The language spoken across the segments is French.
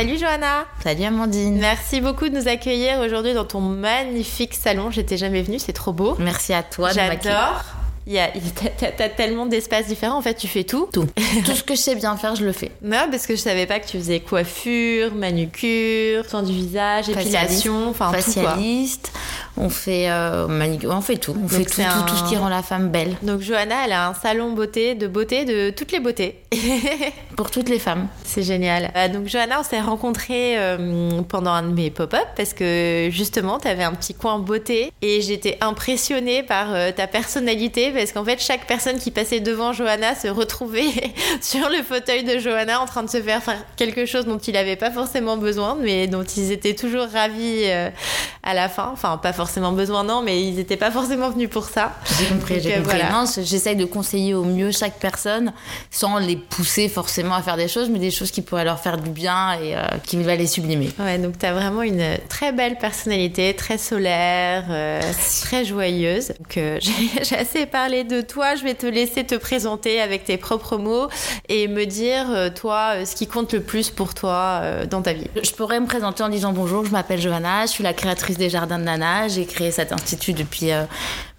Salut Johanna Salut Amandine Merci beaucoup de nous accueillir aujourd'hui dans ton magnifique salon. J'étais jamais venue, c'est trop beau. Merci à toi J'adore. Il y a, t'as, tellement d'espaces différents. En fait, tu fais tout. Tout. tout ce que je sais bien faire, je le fais. Non, parce que je savais pas que tu faisais coiffure, manucure, soin du visage, épilation, enfin facialiste. On fait, euh, on fait tout. On fait tout, tout, ce qui rend la femme belle. Donc Johanna, elle a un salon beauté, de beauté, de toutes les beautés. Pour toutes les femmes. C'est génial. Euh, donc Johanna, on s'est rencontrés euh, pendant un de mes pop-up parce que justement, tu avais un petit coin beauté et j'étais impressionnée par ta personnalité parce qu'en fait, chaque personne qui passait devant Johanna se retrouvait sur le fauteuil de Johanna en train de se faire quelque chose dont il n'avait pas forcément besoin, mais dont ils étaient toujours ravis à la fin. Enfin, pas forcément besoin, non, mais ils n'étaient pas forcément venus pour ça. J'ai compris, j'ai compris. J'essaye de conseiller au mieux chaque personne sans les pousser forcément à faire des choses, mais des choses qui pourraient leur faire du bien et euh, qui va les sublimer. Ouais, donc tu as vraiment une très belle personnalité, très solaire, euh, très joyeuse. Donc euh, j'ai assez de toi, je vais te laisser te présenter avec tes propres mots et me dire, toi, ce qui compte le plus pour toi dans ta vie. Je pourrais me présenter en disant bonjour, je m'appelle Johanna, je suis la créatrice des Jardins de Nana, j'ai créé cet institut depuis euh,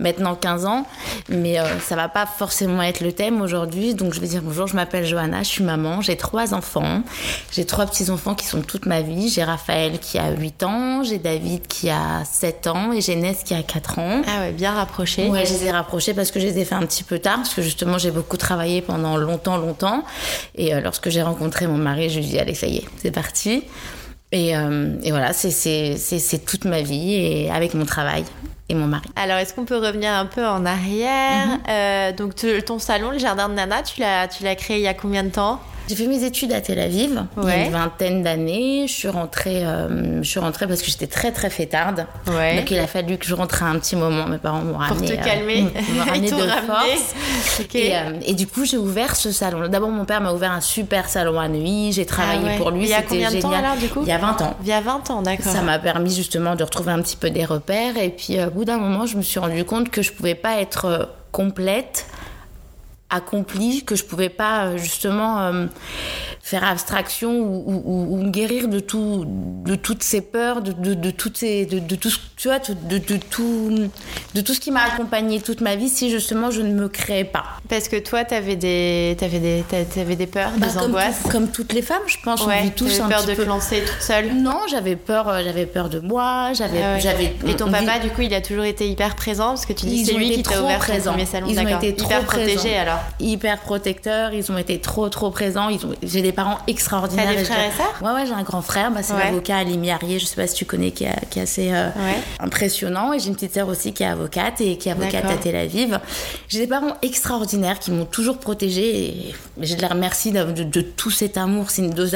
maintenant 15 ans, mais euh, ça va pas forcément être le thème aujourd'hui. Donc je vais dire bonjour, je m'appelle Johanna, je suis maman, j'ai trois enfants, j'ai trois petits-enfants qui sont toute ma vie. J'ai Raphaël qui a 8 ans, j'ai David qui a 7 ans et j'ai Ness qui a 4 ans. Ah ouais, bien rapprochés. Ouais, je les ai rapprochés parce que je les ai fait un petit peu tard, parce que justement j'ai beaucoup travaillé pendant longtemps, longtemps. Et euh, lorsque j'ai rencontré mon mari, je lui ai dit allez, ça y est, c'est parti. Et, euh, et voilà, c'est toute ma vie et avec mon travail et mon mari. Alors, est-ce qu'on peut revenir un peu en arrière mhm. euh, Donc, ton salon, le jardin de Nana, tu l'as créé il y a combien de temps? J'ai fait mes études à Tel Aviv il y a une vingtaine d'années. Je suis rentrée, euh, je suis rentrée parce que j'étais très très fêtarde. Donc il a fallu que je rentre à un petit moment. Mes parents m'ont ramené. Pour te calmer. Euh, m'ont ramené de force. Et, euh, et, du coup j'ai ouvert ce salon. D'abord mon père m'a ouvert un super salon à Neuilly. J'ai travaillé ah pour lui. Il y a combien de temps alors du coup? Il y a 20 ans. Il y a 20 ans, d'accord. Ça m'a permis justement de retrouver un petit peu des repères. Et puis d'un moment je me suis rendu compte que je pouvais pas être complète accomplie, que je pouvais pas justement faire abstraction ou, ou, ou, guérir de tout de toutes ces peurs de, de, de toutes ces de, de, tout tu vois de, de, tout de tout ce qui m'a accompagné toute ma vie si justement je ne me créais pas. Parce que toi t'avais des t'avais des t'avais des peurs bah, des comme angoisses comme toutes les femmes je pense ouais, on vit tous un peur de te lancer toute seule? Non j'avais peur euh, j'avais peur de moi j'avais ah j'avais et ton papa du coup il a toujours été hyper présent? Parce que tu dis c'est lui qui t'a ouvert présent. mes salons ils ont été hyper protégés alors. Hyper protecteurs ils ont été trop trop présents. Ils ont j'ai des parents extraordinaires. T'as des frères et sœurs Ouais, ouais, j'ai un grand frère, bah, c'est l'avocat Ali Miarier, je sais pas si tu connais, qui, qui est assez euh, impressionnant. Et j'ai une petite sœur aussi qui est avocate et qui est avocate à Tel Aviv. J'ai des parents extraordinaires qui m'ont toujours protégée et je les remercie de, de, tout cet amour. C'est une dose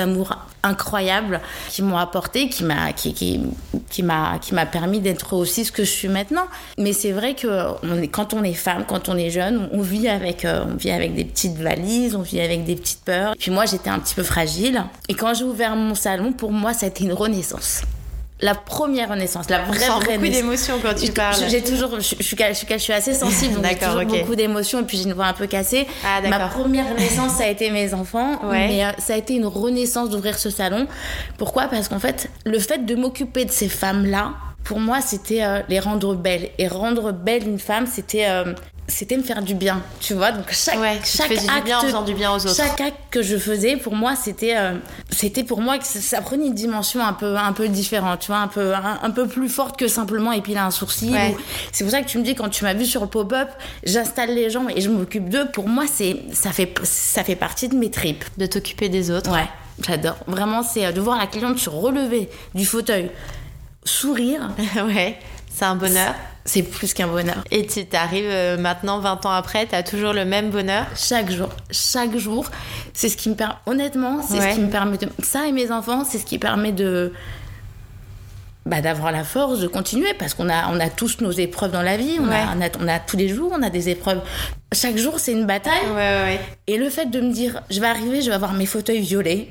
d'amour incroyable qui m'ont apporté, qui m'a qui, qui, qui m'a qui m'a permis d'être aussi ce que je suis maintenant. Mais c'est vrai que quand on est femme, quand on est jeune, on vit avec euh, on vit avec des petites valises, on vit avec des petites peurs. Et puis moi, j'étais un petit peu fragile. Et quand j'ai ouvert mon salon, pour moi, ça a été une renaissance. La première renaissance, la vraie, On vraie beaucoup d'émotions quand tu parles. J'ai toujours, je, je, suis, je, suis, assez sensible, donc j'ai toujours okay. beaucoup d'émotions et puis j'ai une voix un peu cassée. Ah, Ma première naissance, ça a été mes enfants, ouais. mais euh, ça a été une renaissance d'ouvrir ce salon. Pourquoi? Parce qu'en fait, le fait de m'occuper de ces femmes-là, pour moi, c'était euh, les rendre belles. Et rendre belle une femme, c'était euh, c'était me faire du bien, tu vois. Donc chaque, chaque acte, du bien en faisant du bien aux autres. Chaque acte que je faisais, pour moi, c'était, euh, c'était pour moi que ça prenait une dimension un peu, un peu différente, tu vois, un peu, un, peu plus forte que simplement épiler un sourcil. C'est pour ça que tu me dis quand tu m'as vu sur le pop-up, j'installe les gens et je m'occupe d'eux. Pour moi, c'est, ça fait, ça fait partie de mes tripes. De t'occuper des autres. Ouais, j'adore. Vraiment, c'est euh, de voir la cliente se relever du fauteuil, sourire. ouais, c'est un bonheur. C'est plus qu'un bonheur. Et tu arrives euh, maintenant, 20 ans après, tu as toujours le même bonheur? Chaque jour. Chaque jour. C'est ce qui me permet, honnêtement, c'est ce qui me permet de. Ça et mes enfants, c'est ce qui permet de. Bah, d'avoir la force de continuer parce qu'on a, on a tous nos épreuves dans la vie, on, a, on, a, on, a, tous les jours, on a des épreuves. Chaque jour, c'est une bataille. Ouais, et le fait de me dire, je vais arriver, je vais avoir mes fauteuils violets.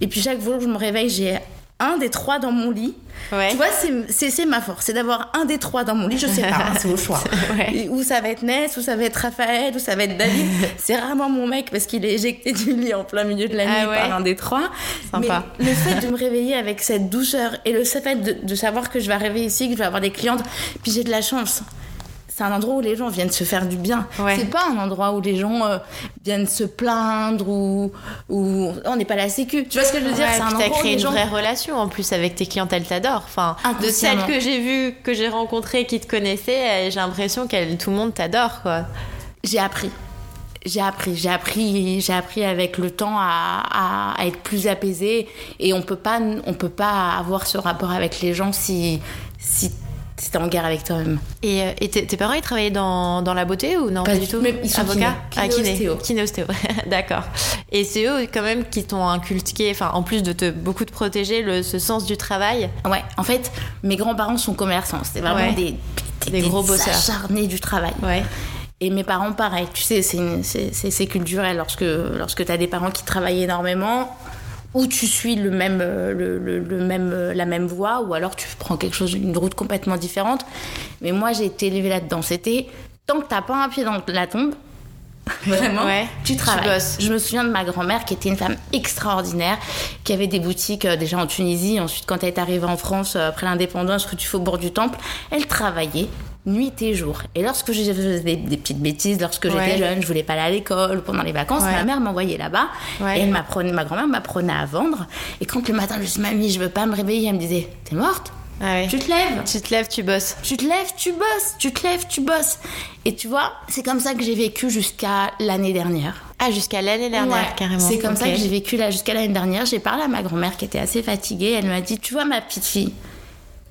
Et puis chaque jour, je me réveille, j'ai un des trois dans mon lit. Tu vois, c'est ma force, c'est d'avoir un des trois dans mon lit. Je sais pas, hein, c'est au choix. Où ça va être Ness, où ça va être Raphaël, où ça va être David. c'est rarement mon mec parce qu'il est éjecté du lit en plein milieu de la ah nuit par un des trois. Sympa. Mais le fait de me réveiller avec cette douceur et le fait de, de savoir que je vais arriver ici, que je vais avoir des clientes, puis j'ai de la chance c'est un endroit où les gens viennent se faire du bien. C'est pas un endroit où les gens euh, viennent se plaindre ou, ou on n'est pas la sécu. Tu vois ce que je veux dire? C'est un endroit as créé une vraie relation en plus avec tes clientes, elles t'adorent. Enfin, de celles que j'ai vues, que j'ai rencontrées, qui te connaissaient, j'ai l'impression que tout le monde t'adore, quoi. J'ai appris. J'ai appris, j'ai appris, j'ai appris avec le temps à, à, être plus apaisée et on peut pas, on peut pas avoir ce rapport avec les gens si, si c'était en guerre avec toi-même. Et, euh, tes, parents, ils travaillaient dans, dans la beauté ou non Pas, du tout. Mais ils sont Avocat kiné. Ah, kiné. ostéo. D'accord. Et c'est eux quand même qui t'ont inculqué, enfin en plus de te beaucoup te protéger, le, ce sens du travail. Ouais. En fait, mes grands-parents sont commerçants. C'était vraiment des, des, gros bosseurs. acharnés du travail. Ouais. Et mes parents, pareil. Tu sais, c'est culturel. Lorsque, lorsque tu as des parents qui travaillent énormément, ou tu suis le même, euh, le, même, euh, la même voie, ou alors tu prends quelque chose, une route complètement différente. Mais moi, j'ai été élevée là-dedans. C'était tant que t'as pas un pied dans la tombe, Vraiment, tu travailles. je me souviens de ma grand-mère qui était une femme extraordinaire, qui avait des boutiques euh, déjà en Tunisie. Ensuite, quand elle est arrivée en France après l'indépendance, que tu fais au bord du temple, elle travaillait nuit et jour. Et lorsque je faisais des, petites bêtises, lorsque j'étais jeune, je voulais pas aller à l'école pendant les vacances, ma mère m'envoyait là-bas et elle m'apprenait, ma grand-mère m'apprenait à vendre. Et quand le matin je dis mamie, je veux pas me réveiller, elle me disait t'es morte? Ah tu te lèves? Tu te lèves, tu bosses. Tu te lèves, tu bosses. Tu te lèves, tu bosses. Et tu vois, c'est comme ça que j'ai vécu jusqu'à l'année dernière. Ah, jusqu'à l'année dernière, carrément. C'est comme ça que j'ai vécu là jusqu'à l'année dernière. J'ai parlé à ma grand-mère qui était assez fatiguée. Elle m'a dit, tu vois, ma petite fille,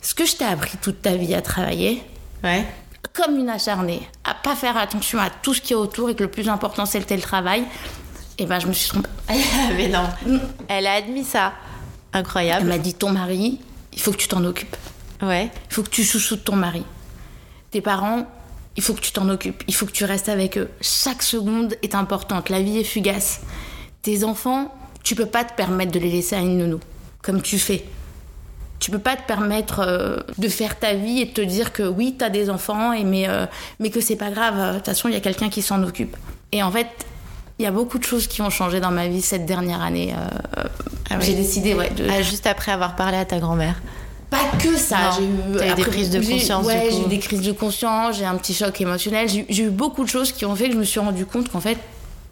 ce que je t'ai appris toute ta vie à travailler, ouais comme une acharnée à pas faire attention à tout ce qui est autour et que le plus important c'est le télétravail, et eh ben je me suis trompée. Mais non. Mm. Elle a admis ça. Incroyable. Elle m'a dit ton mari, il faut que tu t'en occupes. Ouais. Il faut que tu chouchoutes ton mari. Tes parents, il faut que tu t'en occupes. Il faut que tu restes avec eux. Chaque seconde est importante. La vie est fugace. Tes enfants, tu peux pas te permettre de les laisser à une nounou, comme tu fais. Tu peux pas te permettre euh, de faire ta vie et de te dire que oui, tu as des enfants, et mais, euh, mais que c'est pas grave. De toute façon, il y a quelqu'un qui s'en occupe. Et en fait, il y a beaucoup de choses qui ont changé dans ma vie cette dernière année. Euh, ah j'ai décidé, ouais. Ah, juste après avoir parlé à ta grand-mère pas que ça. J'ai eu, des crises de conscience. Ouais, j'ai eu des crises de conscience, j'ai un petit choc émotionnel. J'ai eu beaucoup de choses qui ont fait que je me suis rendu compte qu'en fait,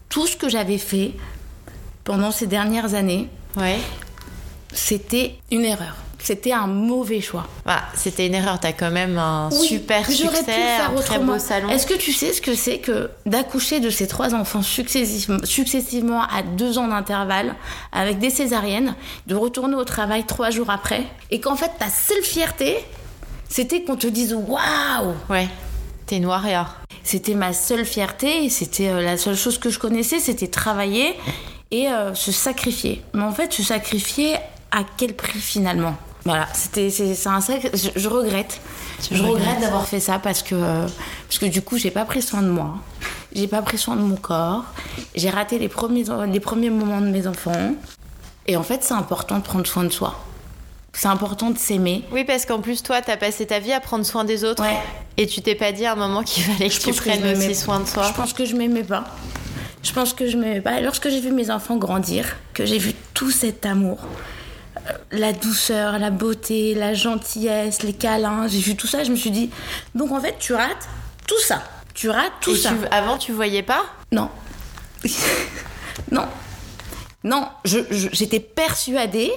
tout ce que j'avais fait pendant ces dernières années, ouais. c'était une erreur c'était un mauvais choix. Bah, c'était une erreur. T'as quand même un super succès, un très beau salon. Est-ce que tu sais ce que c'est que d'accoucher de ces trois enfants successivement, successivement à deux ans d'intervalle, avec des césariennes, de retourner au travail trois jours après, et qu'en fait ta seule fierté, c'était qu'on te dise waouh. Ouais. T'es noir et or. C'était ma seule fierté, c'était euh, la seule chose que je connaissais, c'était travailler et euh, se sacrifier. Mais en fait, se sacrifier à quel prix finalement? Voilà, c'était c'est un sac. Je, regrette. je regrette d'avoir fait ça parce que parce que du coup j'ai pas pris soin de moi, j'ai pas pris soin de mon corps, j'ai raté les premiers les premiers moments de mes enfants. Et en fait, c'est important de prendre soin de soi. C'est important de s'aimer. Oui, parce qu'en plus, toi, t'as passé ta vie à prendre soin des autres. Ouais. Et tu t'es pas dit à un moment qu'il fallait que tu prennes aussi soin de toi. Je pense que je m'aimais pas. Je pense que je m'aimais pas. lorsque j'ai vu mes enfants grandir, que j'ai vu tout cet amour, la douceur, la beauté, la gentillesse, les câlins. J'ai vu tout ça, je me suis dit, donc en fait, tu rates tout ça. tu rates tout ça. avant, tu voyais pas? Non. non. Non, j'étais persuadée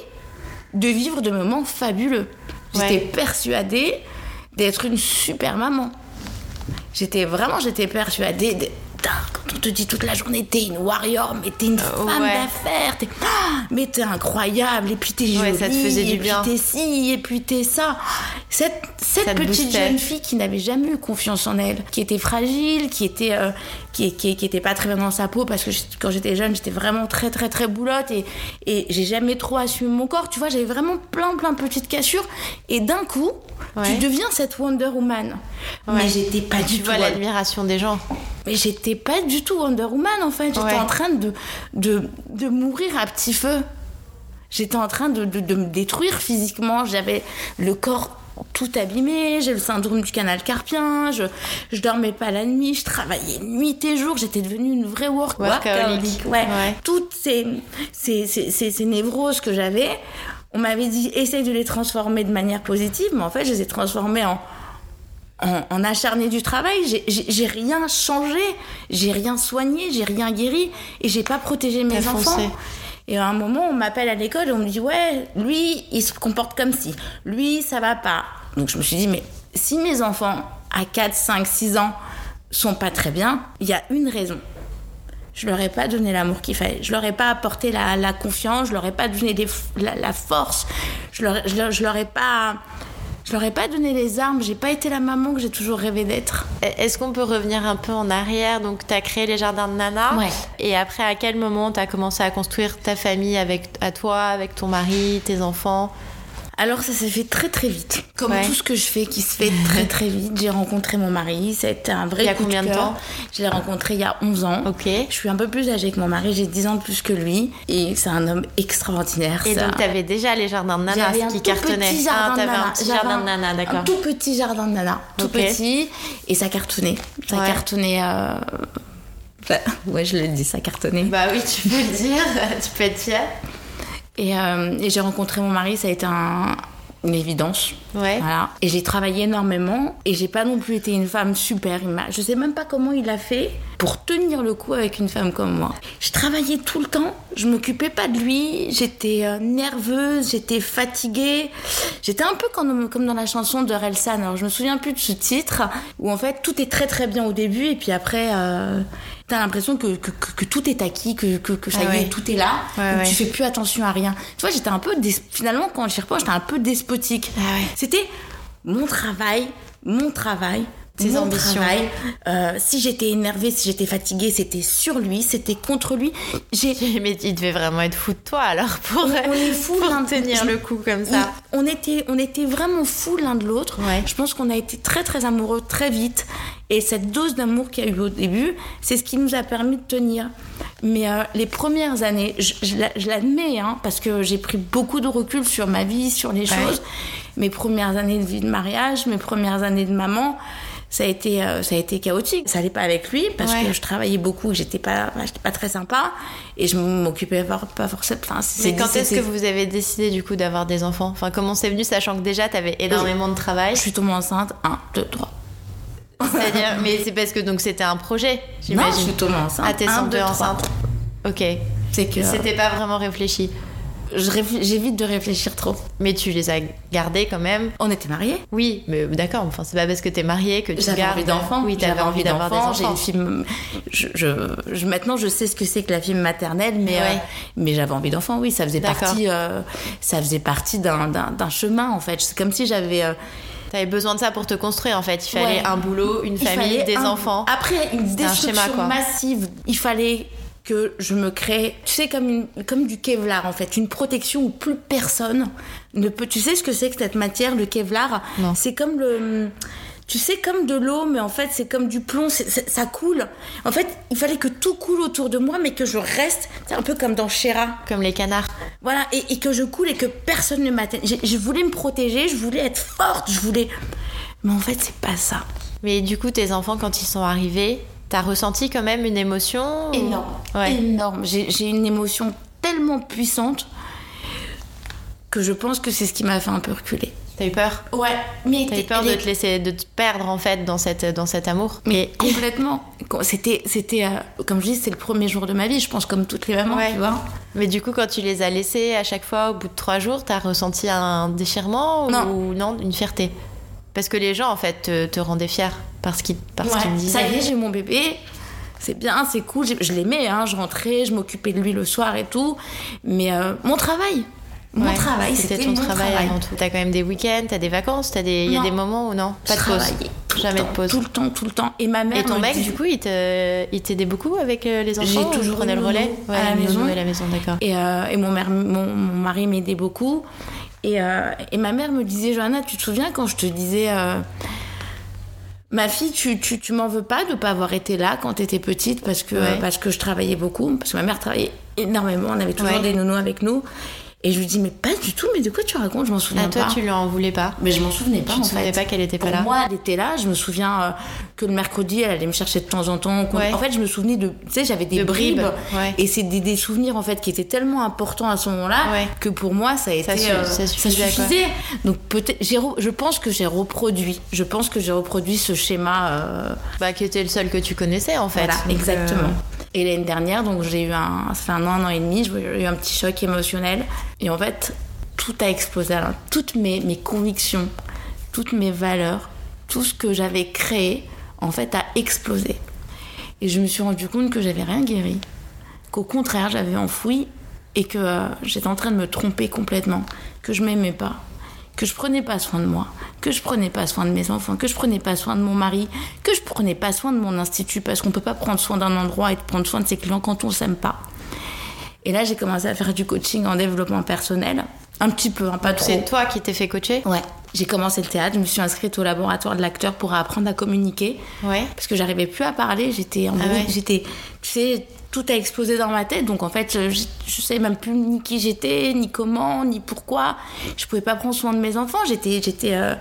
de vivre de moments fabuleux. J'étais persuadée d'être une super maman. J'étais vraiment, j'étais persuadée quand on te dit toute la journée t'es une warrior, mais t'es une euh, femme d'affaires, ah, mais t'es incroyable, et puis t'es jolie, ça te faisait du et bien. puis t'es ci, et puis t'es ça. Cette, cette petite jeune fille qui n'avait jamais eu confiance en elle, qui était fragile, qui était, euh, qui, qui, qui, était pas très bien dans sa peau, parce que quand j'étais jeune, j'étais vraiment très très très boulotte, et, et j'ai jamais trop assumé mon corps, tu vois, j'avais vraiment plein plein de petites cassures, et d'un coup, tu deviens cette Wonder Woman. Mais j'étais pas du tout. Tu vois l'admiration des gens. Mais j'étais pas du tout Wonder Woman en fait. J'étais en train de, de, de, mourir à petit feu. J'étais en train de, de, me détruire physiquement. J'avais le corps tout abîmé, j'ai le syndrome du canal carpien, je, je dormais pas la nuit, je travaillais nuit et jour, j'étais devenue une vraie workaholic. Ouais. ouais. Toutes ces, ces, ces, ces névroses que j'avais, on m'avait dit essaye de les transformer de manière positive, mais en fait, je les ai transformées en, en, acharné du travail. J'ai rien changé, j'ai rien soigné, j'ai rien guéri et j'ai pas protégé mes enfants. Et à un moment, on m'appelle à l'école et on me dit ouais, lui, il se comporte comme si, lui, ça va pas. Donc je me suis dit mais si mes enfants à 4, 5, 6 ans sont pas très bien, il y a une raison je leur ai pas donné l'amour qu'il fallait. Je leur ai pas apporté la, confiance, je leur ai pas donné la, force, je leur, je leur, ai pas. Je leur ai pas donné les armes, j'ai pas été la maman que j'ai toujours rêvé d'être. Est-ce qu'on peut revenir un peu en arrière? Donc, tu as créé les jardins de Nana. Ouais. Et après, à quel moment tu as commencé à construire ta famille avec à toi, avec ton mari, tes enfants? Alors ça s'est fait très très vite. Comme tout ce que je fais qui se fait très très vite. J'ai rencontré mon mari, ça a été un vrai Il y a combien de, temps Je l'ai rencontré il y a 11 ans. Ok. Je suis un peu plus âgée que mon mari, j'ai 10 ans de plus que lui. Et c'est un homme extraordinaire. Et donc tu avais déjà les jardins de nana qui cartonnaient. Petit jardin ah, de nana. un petit jardin de nana, d'accord. Un tout petit jardin de nana. Tout petit. Et ça cartonnait. Ça cartonnait... Euh... Ouais, je le dis, ça cartonnait. Bah oui, tu peux le dire, tu peux être fière. Euh, et, j'ai rencontré mon mari, ça a été un, une évidence. Ouais. Voilà. Et j'ai travaillé énormément et j'ai pas non plus été une femme super. Je sais même pas comment il a fait pour tenir le coup avec une femme comme moi. Je travaillais tout le temps, je m'occupais pas de lui, j'étais euh, nerveuse, j'étais fatiguée. J'étais un peu comme, comme dans la chanson de Relsan. Alors je me souviens plus de ce titre où en fait tout est très très bien au début et puis après. Euh, t'as l'impression que, que, que, tout est acquis, que, que, ça y est, tout est là. Ouais, Tu fais plus attention à rien. Tu vois, j'étais un peu. Finalement, quand je repense, j'étais un peu despotique. Ah C'était mon travail, mon travail, ses ambitions. Travail. Euh, si j'étais énervée, si j'étais fatiguée, c'était sur lui, c'était contre lui. J'ai... Mais il devait vraiment être fou de toi alors pour, on est fou pour tenir le coup comme ça. On, était, on était vraiment fous l'un de l'autre. Je pense qu'on a été très très amoureux très vite. Et cette dose d'amour qu'il y a eu au début, c'est ce qui nous a permis de tenir. Mais euh, les premières années, je, je l'admets, hein, parce que j'ai pris beaucoup de recul sur ma vie, sur les choses. Mes premières années de vie de mariage, mes premières années de maman, ça a été euh, ça a été chaotique. Ça allait pas avec lui parce que je travaillais beaucoup j'étais pas j'étais pas très sympa. Et je m'occupais pas, pas forcément mais quand est-ce que vous avez décidé du coup d'avoir des enfants? Enfin comment c'est venu sachant que déjà tu avais énormément de travail? Je suis tombée enceinte 1 2 3 c'est-à-dire mais c'est parce que donc c'était un projet j'imagine. non je suis tombée enceinte. Ah t'es enceinte. Ok. C'est que c'était pas vraiment réfléchi. j'évite de réfléchir trop. Mais tu les as gardés quand même. On était mariés. Oui, mais d'accord, enfin, c'est pas parce que t'es mariée que tu gardes... envie d'enfants. Oui, t'avais envie d'avoir des enfants. J'ai une fille... Je, je, maintenant, je sais ce que c'est que la fille maternelle, mais, euh, mais j'avais envie d'enfants, oui. Ça faisait partie, euh, ça faisait partie d'un chemin, en fait. C'est comme si j'avais... Euh, T'avais besoin de ça pour te construire en fait. Il fallait un boulot, une famille, des enfants. Après, une destruction massive. Il fallait que je me crée, tu sais, comme, une, comme du Kevlar en fait, une protection où plus personne ne peut. Tu sais ce que c'est que cette matière, le Kevlar? C'est comme le. Tu sais, comme de l'eau, mais en fait, c'est comme du plomb, ça coule. En fait, il fallait que tout coule autour de moi, mais que je reste, c'est un peu comme dans Chéra. Comme les canards. Voilà, et, que je coule et que personne ne m'atteigne. Je voulais me protéger, je voulais être forte, je voulais. Mais en fait, c'est pas ça. Mais du coup, tes enfants, quand ils sont arrivés, T'as ressenti quand même une émotion Énorme. Énorme. J'ai une émotion tellement puissante que je pense que c'est ce qui m'a fait un peu reculer. T'as eu peur Ouais, mais t'as eu peur de te laisser, de te perdre en fait dans cette, dans cet amour. Mais complètement. C'était, c'était, euh, comme je dis, c'est le premier jour de ma vie. Je pense comme toutes les mamans, tu vois. Mais du coup, quand tu les as laissés à chaque fois, au bout de trois jours, t'as ressenti un déchirement ou non, une fierté? Parce que les gens en fait te, te rendaient fière parce qu'ils, parce qu'ils me disaient. Ça y est, j'ai mon bébé c'est bien, c'est cool. Je, l'aimais, hein, je rentrais, je m'occupais de lui le soir et tout. Mais euh, mon travail, mon travail, c'était ton travail, avant tout. T'as quand même des week-ends, t'as des vacances, t'as des, il y a des moments où non, pas de pause, jamais de pause. Tout le temps, tout le temps. Et ma mère. Et ton mec, du coup, il t'aidait beaucoup avec euh, les enfants. J'ai toujours prenais le relais ouais, à la maison. la maison, d'accord. Et, euh, et mon, mère, mon, mari m'aidait beaucoup. Et, et, ma mère me disait, Johanna, tu te souviens quand je te disais Ma fille, tu, tu, tu m'en veux pas de pas avoir été là quand tu étais petite parce que, parce que je travaillais beaucoup, parce que ma mère travaillait énormément, on avait toujours des nounous avec nous. Et je lui dis, mais pas du tout, mais de quoi tu racontes? Je m'en souviens ah, toi, tu lui en voulais pas Mais je m'en souvenais pas. Tu te souvenais pas qu'elle était pas là Moi, elle était là. Je me souviens euh, que le mercredi, elle allait me chercher de temps en temps. En fait, je me souvenais de. Tu sais, j'avais des bribes. Et c'est des, souvenirs, en fait, qui étaient tellement importants à ce moment-là que pour moi, ça a été. Ça, euh, ça suffisait. Donc, peut-être. Je pense que j'ai reproduit. Je pense que j'ai reproduit ce schéma. Euh, bah, qui était le seul que tu connaissais, en fait. Voilà, exactement. Et l'année dernière, donc j'ai eu un, ça fait un an, un an et demi, j'ai eu un petit choc émotionnel. Et en fait, tout a explosé. Toutes mes, mes convictions, toutes mes valeurs, tout ce que j'avais créé, en fait, a explosé. Et je me suis rendu compte que j'avais rien guéri. Qu'au contraire, j'avais enfoui et que euh, j'étais en train de me tromper complètement. Que je m'aimais pas que je prenais pas soin de moi, que je prenais pas soin de mes enfants, que je prenais pas soin de mon mari, que je prenais pas soin de mon institut parce qu'on peut pas prendre soin d'un endroit et prendre soin de ses clients quand on s'aime pas. Et là, j'ai commencé à faire du coaching en développement personnel, un petit peu, hein, pas trop. C'est toi qui t'es fait coacher Ouais. J'ai commencé le théâtre, je me suis inscrite au laboratoire de l'acteur pour apprendre à communiquer. Ouais. Parce que j'arrivais plus à parler, j'étais en ah j'étais tu sais tout a explosé dans ma tête. Donc en fait, je, je sais même plus ni qui j'étais, ni comment, ni pourquoi. Je pouvais pas prendre soin de mes enfants. J'étais, j'étais, euh,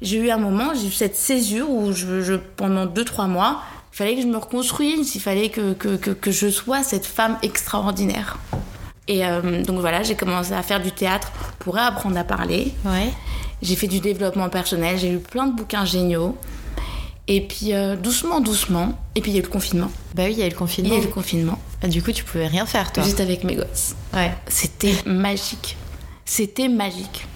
j'ai eu un moment, j'ai eu cette césure où je, je pendant deux trois mois, il fallait que je me reconstruise. Il fallait que que, que, que je sois cette femme extraordinaire. Et euh, donc voilà, j'ai commencé à faire du théâtre pour apprendre à parler. Ouais. J'ai fait du développement personnel. J'ai lu plein de bouquins géniaux. Et puis euh, doucement, doucement. Et puis il y a eu le confinement. Bah oui, il y a eu le confinement. Il y a eu le confinement. Ah, du coup, tu pouvais rien faire, toi. Juste avec mes gosses. Ouais. C'était magique. C'était magique.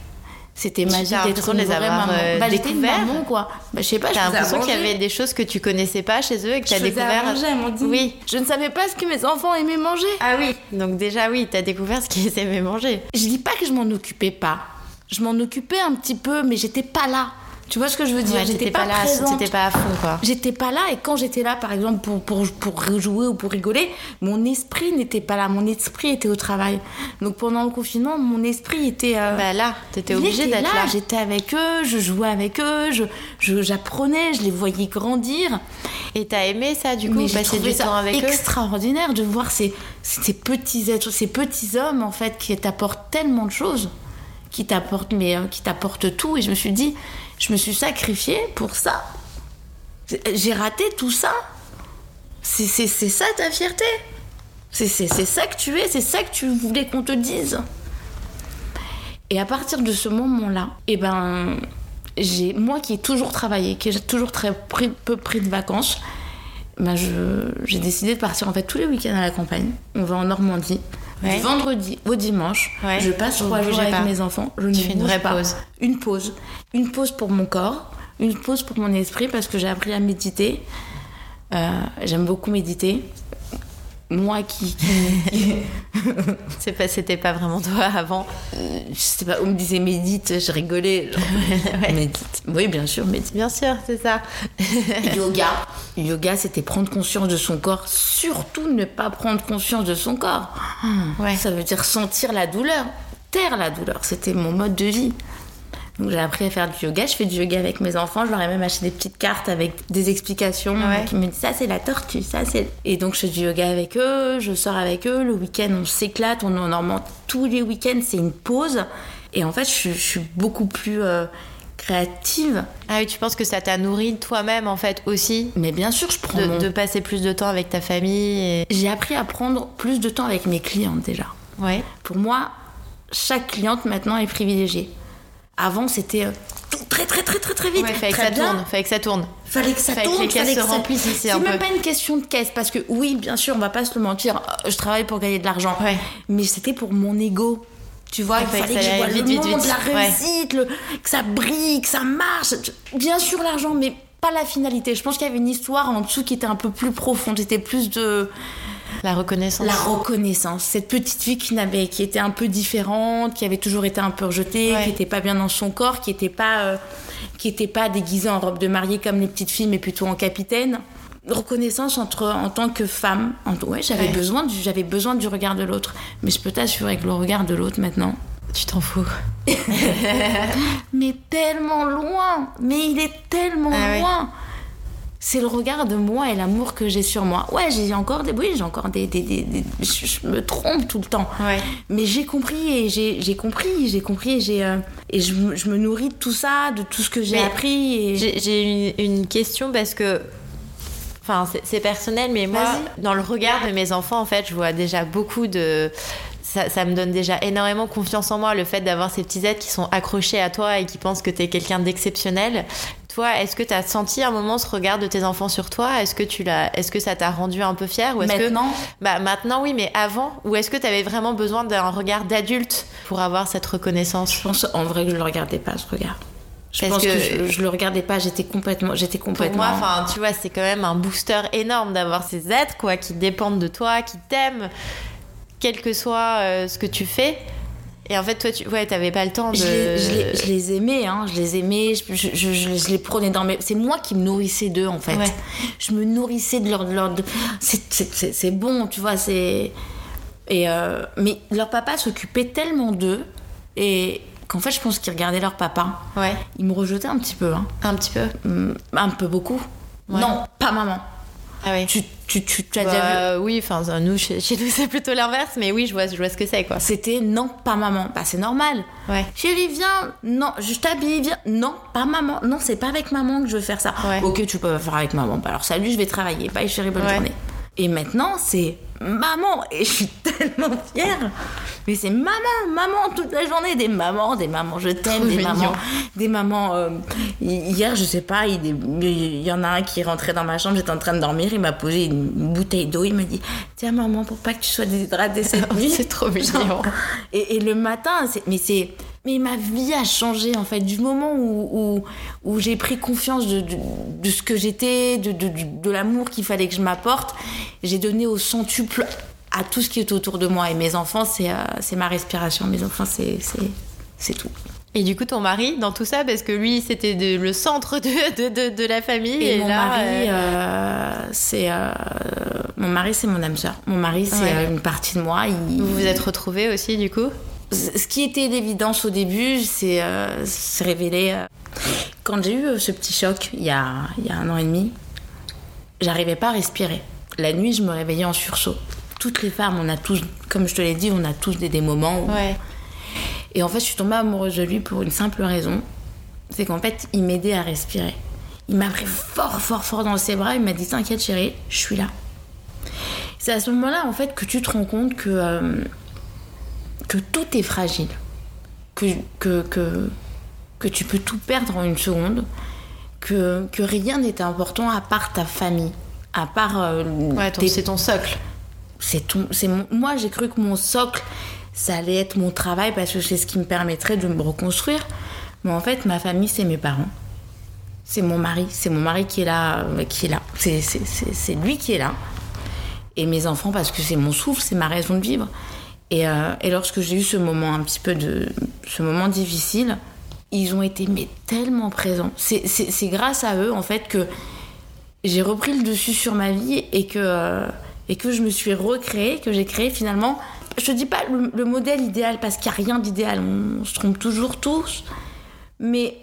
C'était magique d'être les avoir euh, bah. Maman, quoi. Bah, je sais pas. T'as l'impression qu'il y avait des choses que tu connaissais pas chez eux et que t'as découvert. Manger, dit. Oui. Je ne savais pas ce que mes enfants aimaient manger. Ah oui. Donc déjà oui, t'as découvert ce qu'ils aimaient manger. Je dis pas que je m'en occupais pas. Je m'en occupais un petit peu, mais j'étais pas là. Tu vois ce que je veux dire J'étais pas, là, c'était pas à fond quoi. J'étais pas là et quand j'étais là par exemple pour, pour, pour jouer ou pour rigoler, mon esprit n'était pas là, mon esprit était au travail. Donc pendant le confinement, mon esprit était euh, bah là, t'étais obligée d'être là. J'étais avec eux, je jouais avec eux, je j'apprenais, je, les voyais grandir. Et t'as aimé ça du coup, passer du temps avec eux? Extraordinaire de voir ces, ces petits êtres, ces petits hommes en fait qui t'apportent tellement de choses, qui t'apportent mais euh, qui t'apportent tout et je me suis dit je me suis sacrifiée pour ça. J'ai raté tout ça. C'est ça ta fierté. C'est ça que tu es, c'est ça que tu voulais qu'on te dise. Et à partir de ce moment-là, eh ben, j'ai moi qui ai toujours travaillé, qui ai toujours très peu pris de vacances, ben j'ai décidé de partir en fait tous les week-ends à la campagne. On va en Normandie. Du vendredi au dimanche, je passe trois jours avec mes enfants. Je tu fais une vraie pause. Une pause. Une pause pour mon corps, une pause pour mon esprit parce que j'ai appris à méditer. Euh, j'aime beaucoup méditer moi qui. c'est pas, c'était pas vraiment toi avant. Euh, je sais pas, on me disait médite, je rigolais. Médite. Oui, bien sûr, médite. Bien sûr, c'est ça. Yoga. Yoga, c'était prendre conscience de son corps. Surtout ne pas prendre conscience de son corps. Ouais. Ça veut dire sentir la douleur, taire la douleur. C'était mon mode de vie. Donc j'ai appris à faire du yoga. Je fais du yoga avec mes enfants. Je leur ai même acheté des petites cartes avec des explications qui me disent ça c'est la tortue, ça c'est. Et donc je fais du yoga avec eux. Je sors avec eux. Le week-end on s'éclate. On est en Normandie tous les week-ends. C'est une pause. Et en fait je, suis beaucoup plus euh, créative. Ah oui, tu penses que ça t'a nourri toi-même en fait aussi? Mais bien sûr, je prends de, de passer plus de temps avec ta famille. J'ai appris à prendre plus de temps avec mes clientes déjà. Ouais. Pour moi, chaque cliente maintenant est privilégiée. Avant, c'était euh, très très très très très vite. Ouais, fallait très que ça tourne, fallait que ça tourne. Fallait que ça fallait tourne, que les caisses se remplissent ici C'est même pas une question de caisse parce que oui, bien sûr, on va pas se le mentir, je travaille pour gagner de l'argent. Ouais. Mais c'était pour mon ego. Tu vois, il fallait que, je vois le monde, la réussite, que ça brille, que ça marche. Bien sûr l'argent, mais pas la finalité. Je pense qu'il y avait une histoire en dessous qui était un peu plus profonde. C'était plus de la reconnaissance. La reconnaissance. Cette petite fille qui n'avait, qui était un peu différente, qui avait toujours été un peu rejetée, qui n'était pas bien dans son corps, qui n'était pas, euh, qui était pas déguisée en robe de mariée comme les petites filles, mais plutôt en capitaine. Reconnaissance entre, en tant que femme. En, ouais, j'avais besoin, du, j'avais besoin du regard de l'autre. Mais je peux t'assurer que le regard de l'autre maintenant. Tu t'en fous. mais tellement loin. Mais il est tellement ah loin c'est le regard de moi et l'amour que j'ai sur moi. Ouais, j'ai encore des. Oui, j'ai encore des. je, me trompe tout le temps. Mais j'ai compris et j'ai compris, j'ai compris et, j'ai, euh, et je, me nourris de tout ça, de tout ce que j'ai appris. J'ai une, question parce que. Enfin, c'est personnel, mais moi, dans le regard de mes enfants, en fait, je vois déjà beaucoup de. Ça, ça, me donne déjà énormément confiance en moi, le fait d'avoir ces petits êtres qui sont accrochés à toi et qui pensent que tu es quelqu'un d'exceptionnel est-ce que tu as senti un moment ce regard de tes enfants sur toi? Est-ce que tu l'as est-ce que ça t'a rendu un peu fier ou est-ce Maintenant? Bah maintenant oui, mais avant ou est-ce que tu avais vraiment besoin d'un regard d'adulte pour avoir cette reconnaissance? Je pense en vrai que je le regardais pas ce regard. Je pense que, je, le regardais pas, j'étais complètement j'étais complètement Pour moi enfin, tu vois, c'est quand même un booster énorme d'avoir ces êtres quoi qui dépendent de toi, qui t'aiment quel que soit euh, ce que tu fais. Et en fait, toi, tu ouais, t'avais pas le temps de. Je les, je les, aimais, hein. Je les aimais. Je, je, je, les prenais dans mes. C'est moi qui me nourrissais d'eux, en fait. Je me nourrissais de leur. leur de... C'est bon, tu vois. C'est. Et euh... Mais leur papa s'occupait tellement d'eux et qu'en fait, je pense qu'ils regardaient leur papa. Ouais. Ils me rejetaient un petit peu. Hein. Un petit peu. Mm, un peu beaucoup. Non, pas maman. Ah oui. Tu, tu, tu, as déjà bah, vu Oui, enfin, nous, chez, nous, c'est plutôt l'inverse, mais oui, je vois, je vois ce que c'est, quoi. C'était non, pas maman. Bah, c'est normal. Ouais. Chérie, viens. Non, je t'habille, viens. Non, pas maman. Non, c'est pas avec maman que je veux faire ça. Ok, tu peux faire avec maman. Bah, alors, salut, je vais travailler. Bye, chérie, bonne journée. Et maintenant, c'est maman. Et je suis tellement fière. Mais c'est maman, maman, toute la journée. Des mamans, des mamans, je t'aime, des mamans. Des mamans. Euh, hier, je sais pas, il, y en a un qui est rentré dans ma chambre, j'étais en train de dormir, il m'a posé une bouteille d'eau, il m'a dit Tiens, maman, pour pas que tu sois déshydratée cette nuit. c'est trop mignon. Et, et le matin, mais c'est mais ma vie a changé en fait du moment où, où, j'ai pris confiance de, de, ce que j'étais, de, de, l'amour qu'il fallait que je m'apporte. J'ai donné au centuple à tout ce qui est autour de moi. Et mes enfants, c'est euh, ma respiration. Mes enfants, c'est tout. Et du coup, ton mari, dans tout ça, parce que lui, c'était le centre de, de, la famille. Et, mon, mari, euh, euh, c'est mon mari, c'est mon âme sœur. Mon mari, c'est une partie de moi. Vous vous êtes retrouvés aussi, du coup? Ce qui était d'évidence au début, c'est euh, révélé euh, quand j'ai eu euh, ce petit choc il y, a, il y a un an et demi. J'arrivais pas à respirer. La nuit, je me réveillais en sursaut. Toutes les femmes, on a tous, comme je te l'ai dit, on a tous des, des moments où... Ouais. Et en fait, je suis tombée amoureuse de lui pour une simple raison. C'est qu'en fait, il m'aidait à respirer. Il m'a pris fort, fort, fort dans ses bras. Il m'a dit T'inquiète, chérie, je suis là. C'est à ce moment-là, en fait, que tu te rends compte que. Euh, que tout est fragile, que, que, que, que tu peux tout perdre en une seconde, que, que rien n'est important à part ta famille, à part... Euh, ouais, c'est ton socle. C'est ton, c'est moi, j'ai cru que mon socle, ça allait être mon travail parce que c'est ce qui me permettrait de me reconstruire. Mais en fait, ma famille, c'est mes parents. C'est mon mari. C'est mon mari qui est là. Euh, qui est là. C'est, c'est, c'est lui qui est là. Et mes enfants, parce que c'est mon souffle, c'est ma raison de vivre. Euh, et, lorsque j'ai eu ce moment un petit peu de ce moment difficile, ils ont été mais tellement présents. C'est grâce à eux en fait que j'ai repris le dessus sur ma vie et que euh, et que je me suis recréée, que j'ai créé finalement. Je te dis pas le, le modèle idéal parce qu'il n'y a rien d'idéal, on, se trompe toujours tous, mais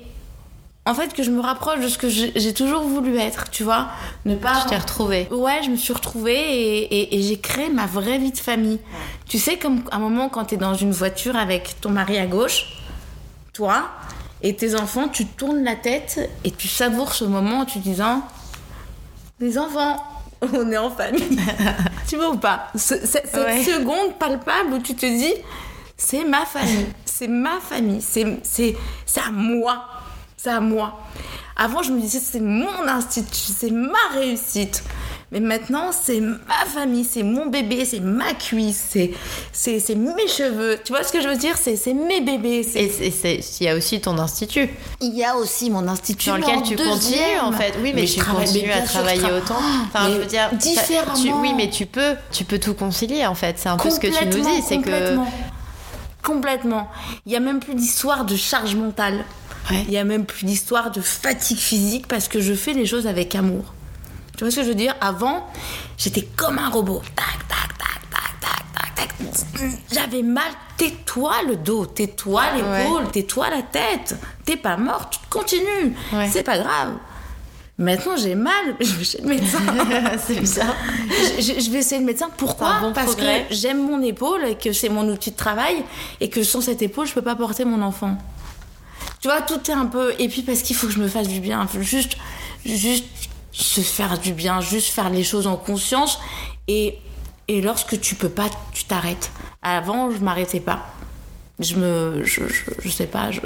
en fait que je me rapproche de ce que j'ai toujours voulu être, tu vois. Ne pas. Je t'ai retrouvée. Ouais, je me suis retrouvée et, j'ai créé ma vraie vie de famille. Tu sais, comme à un moment quand t'es dans une voiture avec ton mari à gauche, toi et tes enfants, tu tournes la tête et tu savoures ce moment en te disant Les enfants, on est en famille. tu vois ou pas? Cette seconde palpable où tu te dis C'est ma famille, c'est ma famille, c'est à moi c'est à moi. Avant, je me disais, c'est mon institut, c'est ma réussite. Mais maintenant, c'est ma famille, c'est mon bébé, c'est ma cuisse, c'est, mes cheveux. Tu vois ce que je veux dire? C'est, mes bébés. Et il y a aussi ton institut. Il y a aussi mon institut. Dans lequel tu continues, en fait. Oui, mais, tu continues à travailler autant. Enfin, je veux dire. Différemment. oui, mais tu peux, tu peux tout concilier, en fait. C'est un peu ce que tu nous dis. C'est que. Complètement. Il n'y a même plus d'histoire de charge mentale. Il n'y a même plus d'histoire de fatigue physique parce que je fais les choses avec amour. Tu vois ce que je veux dire? Avant, j'étais comme un robot. Tac, tac, tac, tac, tac, tac, tac. J'avais mal. Tais-toi le dos, tais-toi l'épaule, tais-toi la tête. T'es pas morte, tu continues. C'est pas grave. Maintenant, j'ai mal, je vais chez le médecin. c'est bizarre. Je, je, vais essayer le médecin. Pourquoi? Parce que j'aime mon épaule et que c'est mon outil de travail et que sans cette épaule, je peux pas porter mon enfant. Tu vois, tout est un peu. Et puis parce qu'il faut que je me fasse du bien. Juste, juste se faire du bien, juste faire les choses en conscience. Et, et lorsque tu peux pas, tu t'arrêtes. Avant, je m'arrêtais pas. Je me. Je, je, sais pas. Je,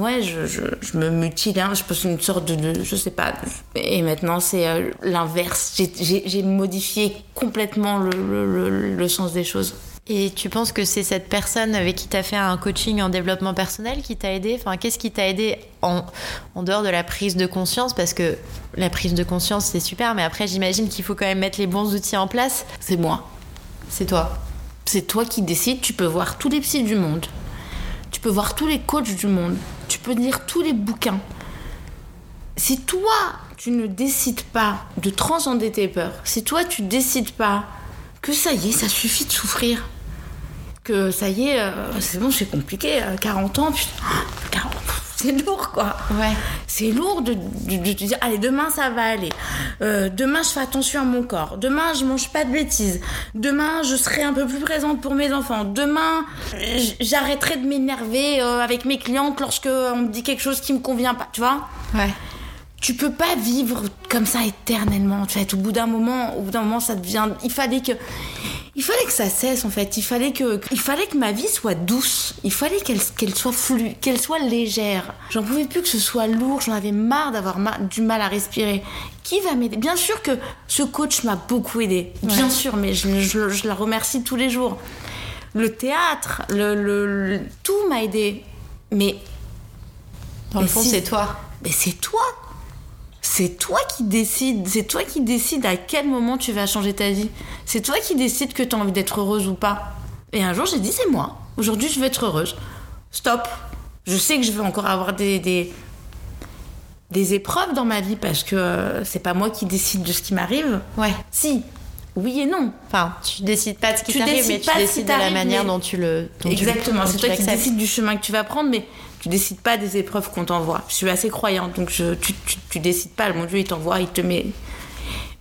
ouais, je, je, je, me mutile, hein, je pense une sorte de, Je sais pas. Et maintenant, c'est euh, l'inverse. J'ai modifié complètement le sens des choses. Et tu penses que c'est cette personne avec qui tu as fait un coaching en développement personnel qui t'a aidé? Enfin, qu'est-ce qui t'a aidé en, en, dehors de la prise de conscience? Parce que la prise de conscience, c'est super, mais après, j'imagine qu'il faut quand même mettre les bons outils en place. C'est moi. C'est toi. C'est toi qui décides. Tu peux voir tous les psys du monde. Tu peux voir tous les coachs du monde. Tu peux lire tous les bouquins. Si toi, tu ne décides pas de transcender tes peurs, si toi, tu décides pas que ça y est, ça suffit de souffrir que ça y est, euh, c'est bon, c'est compliqué, 40 euh, ans, putain, c'est lourd quoi. Ouais. C'est lourd de, te dire, allez, demain ça va aller. Euh, demain je fais attention à mon corps. Demain je mange pas de bêtises. Demain je serai un peu plus présente pour mes enfants. Demain j'arrêterai de m'énerver avec mes clientes lorsque on me dit quelque chose qui me convient pas, tu vois. Ouais tu peux pas vivre comme ça éternellement en fait. Au bout d'un moment au bout d'un moment ça devient il fallait que il fallait que ça cesse en fait. Il fallait que il fallait que ma vie soit douce. Il fallait qu'elle qu'elle soit fluide qu'elle soit légère. J'en pouvais plus que ce soit lourd. J'en avais marre d'avoir du mal à respirer. Qui va m'aider? Bien sûr que ce coach m'a beaucoup aidé bien sûr mais je, je, la remercie tous les jours. Le théâtre le, le, tout m'a aidé mais dans le fond c'est toi. Mais c'est toi c'est toi qui décides, c'est toi qui décides à quel moment tu vas changer ta vie. C'est toi qui décides que tu as envie d'être heureuse ou pas. Et un jour, j'ai dit, c'est moi. Aujourd'hui, je veux être heureuse. Stop. Je sais que je vais encore avoir des, des, des épreuves dans ma vie parce que euh, c'est pas moi qui décide de ce qui m'arrive. Ouais. Si. Oui et non. Enfin, tu décides pas de ce qui t'arrive, mais tu décides de la manière dont tu le. Exactement. C'est toi qui décides du chemin que tu vas prendre, mais tu décides pas des épreuves qu'on t'envoie. Je suis assez croyante, donc je, tu, tu, décides pas. Mon Dieu, il t'envoie, il te met.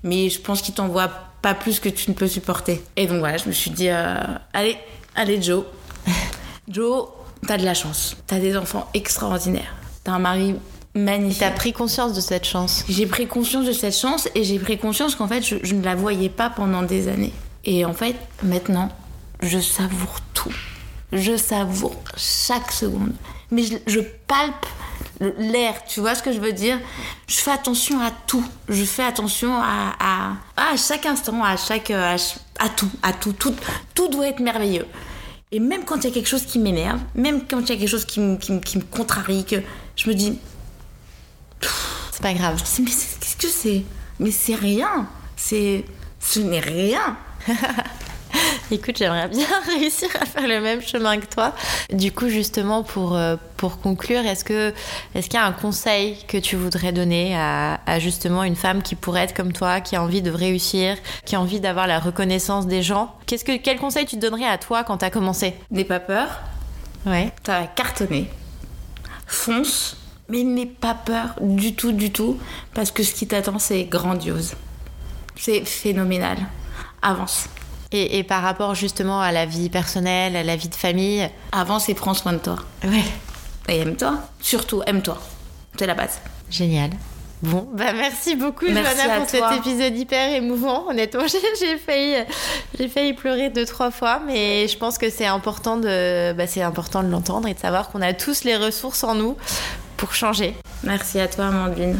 Mais je pense qu'il t'envoie pas plus que tu ne peux supporter. Et donc voilà, je me suis dit, euh, allez, allez Joe. Joe, t'as de la chance. T'as des enfants extraordinaires. T'as un mari magnifique. T'as pris conscience de cette chance. J'ai pris conscience de cette chance et j'ai pris conscience qu'en fait, je, je ne la voyais pas pendant des années. Et en fait, maintenant, je savoure tout. Je savoure chaque seconde mais je, palpe l'air, tu vois ce que je veux dire? Je fais attention à tout. Je fais attention à, à, à chaque instant, à chaque à, à, tout, à tout, tout. Tout doit être merveilleux. Et même quand il y a quelque chose qui m'énerve, même quand il y a quelque chose qui, me, qui, qui me contrarie, que je me dis. C'est pas grave. Mais qu'est-ce que c'est? Mais c'est rien. C'est. Ce n'est rien. Écoute, j'aimerais bien réussir à faire le même chemin que toi. Du coup, justement, pour, euh, pour conclure, est-ce que est-ce qu'il y a un conseil que tu voudrais donner à, justement une femme qui pourrait être comme toi, qui a envie de réussir, qui a envie d'avoir la reconnaissance des gens? Qu'est-ce que quel conseil tu donnerais à toi quand tu as commencé? N'aie pas peur. Ouais. T'as cartonné. Fonce, mais n'aie pas peur du tout, du tout, parce que ce qui t'attend, c'est grandiose. C'est phénoménal. Avance. Et, par rapport justement à la vie personnelle, à la vie de famille Avance et prends soin de toi. Ouais. Et aime-toi. Surtout, aime-toi. C'est la base. Génial. Bon, bah merci beaucoup Joanna pour cet épisode hyper émouvant. Honnêtement, j'ai failli, j'ai failli pleurer deux trois fois, mais je pense que c'est important de, bah, c'est important de l'entendre et de savoir qu'on a tous les ressources en nous pour changer. Merci à toi, Amandine.